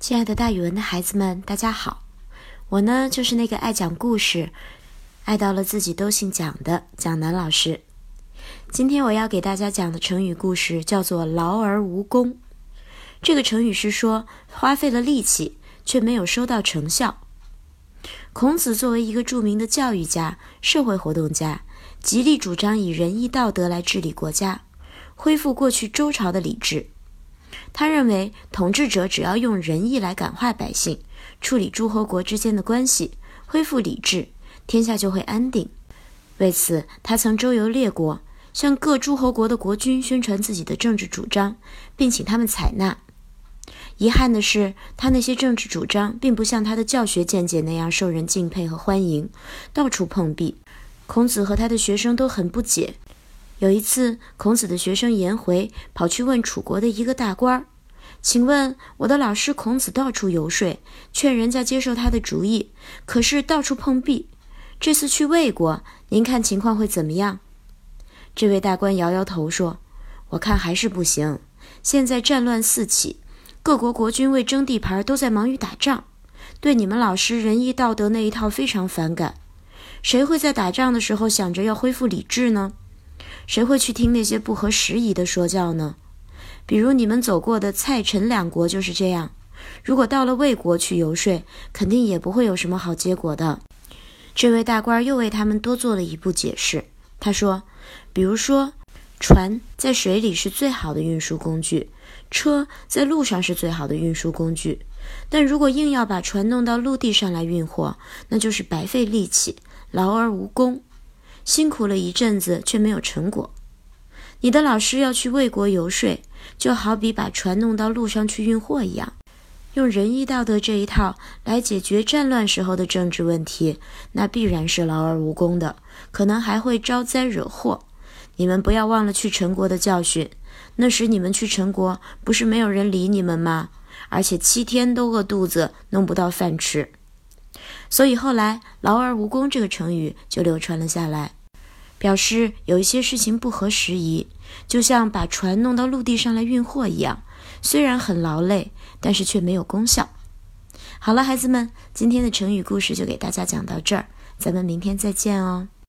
亲爱的，大语文的孩子们，大家好！我呢，就是那个爱讲故事、爱到了自己都姓蒋的蒋楠老师。今天我要给大家讲的成语故事叫做“劳而无功”。这个成语是说花费了力气却没有收到成效。孔子作为一个著名的教育家、社会活动家，极力主张以仁义道德来治理国家，恢复过去周朝的礼制。他认为，统治者只要用仁义来感化百姓，处理诸侯国之间的关系，恢复礼制，天下就会安定。为此，他曾周游列国，向各诸侯国的国君宣传自己的政治主张，并请他们采纳。遗憾的是，他那些政治主张并不像他的教学见解那样受人敬佩和欢迎，到处碰壁。孔子和他的学生都很不解。有一次，孔子的学生颜回跑去问楚国的一个大官儿：“请问我的老师孔子到处游说，劝人家接受他的主意，可是到处碰壁。这次去魏国，您看情况会怎么样？”这位大官摇摇头说：“我看还是不行。现在战乱四起，各国国君为争地盘都在忙于打仗，对你们老师仁义道德那一套非常反感。谁会在打仗的时候想着要恢复礼制呢？”谁会去听那些不合时宜的说教呢？比如你们走过的蔡陈两国就是这样。如果到了魏国去游说，肯定也不会有什么好结果的。这位大官又为他们多做了一步解释。他说：“比如说，船在水里是最好的运输工具，车在路上是最好的运输工具。但如果硬要把船弄到陆地上来运货，那就是白费力气，劳而无功。”辛苦了一阵子，却没有成果。你的老师要去魏国游说，就好比把船弄到路上去运货一样，用仁义道德这一套来解决战乱时候的政治问题，那必然是劳而无功的，可能还会招灾惹祸。你们不要忘了去陈国的教训，那时你们去陈国，不是没有人理你们吗？而且七天都饿肚子，弄不到饭吃。所以后来“劳而无功”这个成语就流传了下来。表示有一些事情不合时宜，就像把船弄到陆地上来运货一样，虽然很劳累，但是却没有功效。好了，孩子们，今天的成语故事就给大家讲到这儿，咱们明天再见哦。